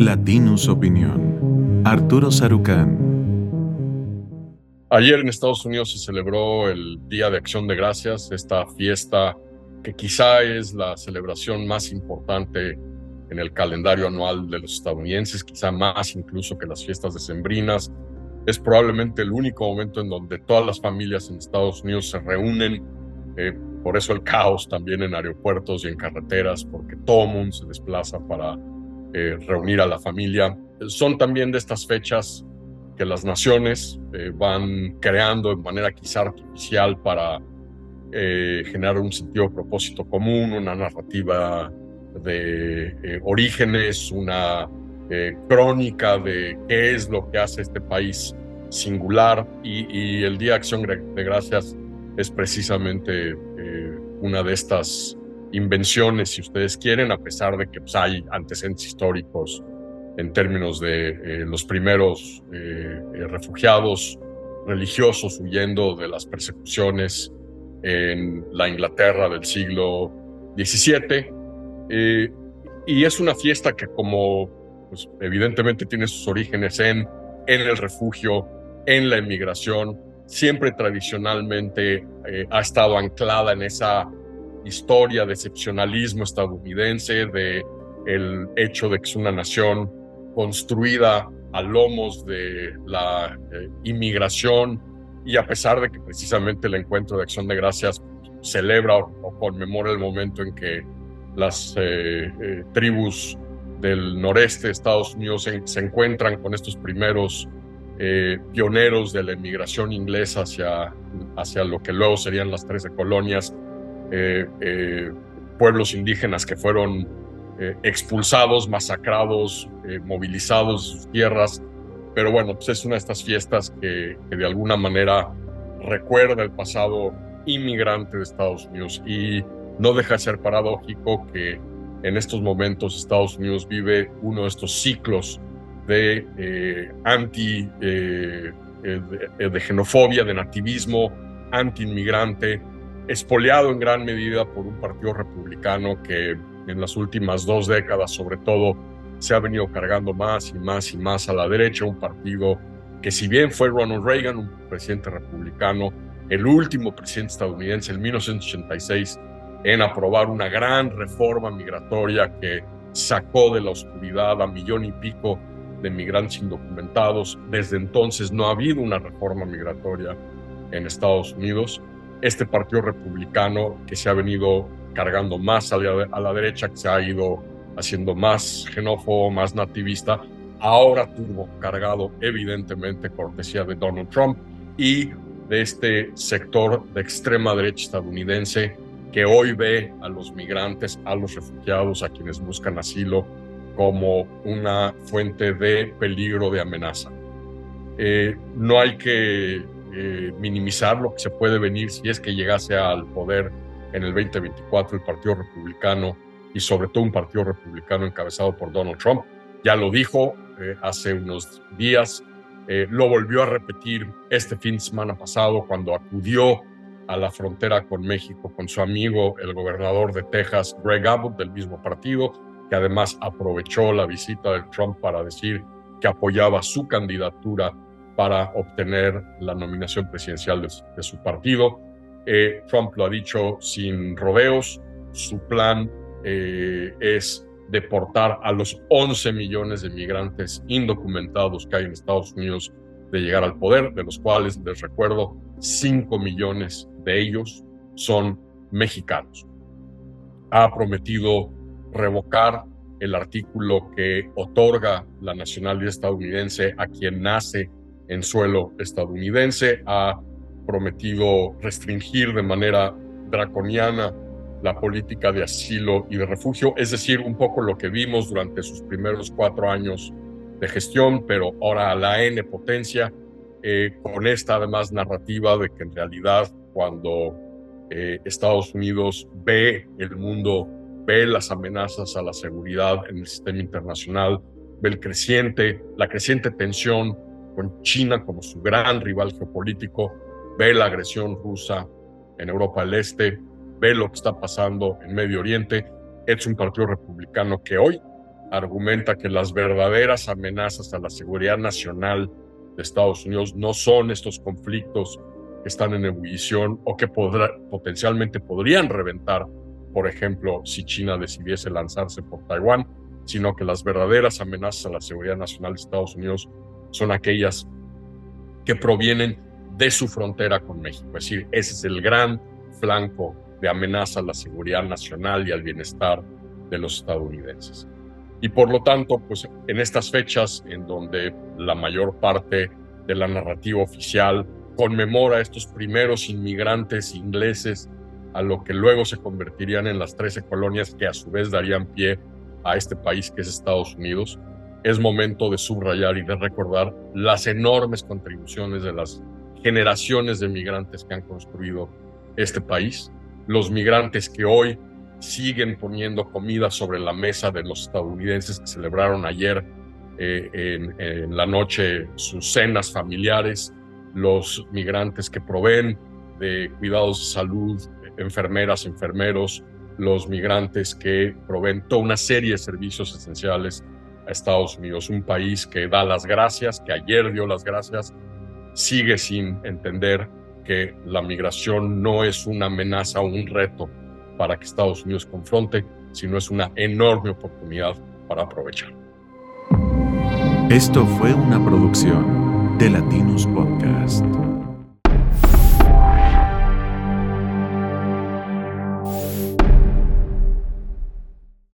Latinus Opinión. Arturo Sarucán. Ayer en Estados Unidos se celebró el Día de Acción de Gracias, esta fiesta que quizá es la celebración más importante en el calendario anual de los estadounidenses, quizá más incluso que las fiestas decembrinas. Es probablemente el único momento en donde todas las familias en Estados Unidos se reúnen. Eh, por eso el caos también en aeropuertos y en carreteras, porque todo mundo se desplaza para eh, reunir a la familia. Son también de estas fechas que las naciones eh, van creando de manera quizá artificial para eh, generar un sentido de propósito común, una narrativa de orígenes, una crónica de qué es lo que hace este país singular y, el Día de Acción de Gracias es precisamente una de estas invenciones, si ustedes quieren, a pesar de que pues, hay antecedentes históricos en términos de eh, los primeros eh, eh, refugiados religiosos huyendo de las persecuciones en la Inglaterra del siglo XVII. y es una fiesta que como pues, evidentemente tiene sus orígenes en, en el refugio, en la emigración, siempre tradicionalmente ha estado anclada en esa historia de excepcionalismo estadounidense, de el hecho de que es una nación construida a lomos de la eh, inmigración y a pesar de que precisamente el encuentro de acción de gracias celebra o, conmemora el momento en que las eh, eh, tribus del noreste de Estados Unidos se, encuentran con estos primeros pioneros de la inmigración inglesa hacia, hacia lo que luego serían las 13 colonias, pueblos indígenas que fueron eh, expulsados, masacrados, movilizados de sus tierras. Pero bueno, pues es una de estas fiestas que, de alguna manera recuerda el pasado inmigrante de Estados Unidos y no deja de ser paradójico que en estos momentos Estados Unidos vive uno de estos ciclos de anti, de, de, xenofobia, de nativismo, anti-inmigrante, espoleado en gran medida por un partido republicano que en las últimas dos décadas, sobre todo, se ha venido cargando más y más y más a la derecha, un partido que si bien fue Ronald Reagan, un presidente republicano, el último presidente estadounidense en 1986 en aprobar una gran reforma migratoria que sacó de la oscuridad a millón y pico de migrantes indocumentados. Desde entonces no ha habido una reforma migratoria en Estados Unidos este partido republicano que se ha venido cargando más a la, derecha, que se ha ido haciendo más xenófobo, más nativista, ahora tuvo cargado evidentemente cortesía de Donald Trump y de este sector de extrema derecha estadounidense que hoy ve a los migrantes, a los refugiados, a quienes buscan asilo como una fuente de peligro, de amenaza. Eh, no hay que eh, minimizar lo que se puede venir si es que llegase al poder en el 2024 el Partido Republicano y sobre todo un Partido Republicano encabezado por Donald Trump. Ya lo dijo eh, hace unos días, eh, lo volvió a repetir este fin de semana pasado cuando acudió a la frontera con México con su amigo, el gobernador de Texas, Greg Abbott, del mismo partido, que además aprovechó la visita de Trump para decir que apoyaba su candidatura para obtener la nominación presidencial de, su partido. Eh, Trump lo ha dicho sin rodeos, su plan eh, es deportar a los 11 millones de migrantes indocumentados que hay en Estados Unidos de llegar al poder, de los cuales, les recuerdo, 5 millones de ellos son mexicanos. Ha prometido revocar el artículo que otorga la nacionalidad estadounidense a quien nace en suelo estadounidense, ha prometido restringir de manera draconiana la política de asilo y de refugio, es decir, un poco lo que vimos durante sus primeros cuatro años de gestión, pero ahora a la N potencia, eh, con esta además narrativa de que en realidad cuando eh, Estados Unidos ve el mundo, ve las amenazas a la seguridad en el sistema internacional, ve el creciente, la creciente tensión con China como su gran rival geopolítico, ve la agresión rusa en Europa del Este, ve lo que está pasando en Medio Oriente. Es un partido republicano que hoy argumenta que las verdaderas amenazas a la seguridad nacional de Estados Unidos no son estos conflictos que están en ebullición o que potencialmente podrían reventar, por ejemplo, si China decidiese lanzarse por Taiwán, sino que las verdaderas amenazas a la seguridad nacional de Estados Unidos son aquellas que provienen de su frontera con México. Es decir, ese es el gran flanco de amenaza a la seguridad nacional y al bienestar de los estadounidenses. Y por lo tanto, pues en estas fechas en donde la mayor parte de la narrativa oficial conmemora a estos primeros inmigrantes ingleses a lo que luego se convertirían en las 13 colonias que a su vez darían pie a este país que es Estados Unidos, es momento de subrayar y de recordar las enormes contribuciones de las generaciones de migrantes que han construido este país, los migrantes que hoy siguen poniendo comida sobre la mesa de los estadounidenses que celebraron ayer eh, en, la noche sus cenas familiares, los migrantes que proveen de cuidados de salud, enfermeras, enfermeros, los migrantes que proveen toda una serie de servicios esenciales Estados Unidos, un país que da las gracias, que ayer dio las gracias, sigue sin entender que la migración no es una amenaza o un reto para que Estados Unidos confronte, sino es una enorme oportunidad para aprovechar. Esto fue una producción de Latinos Podcast.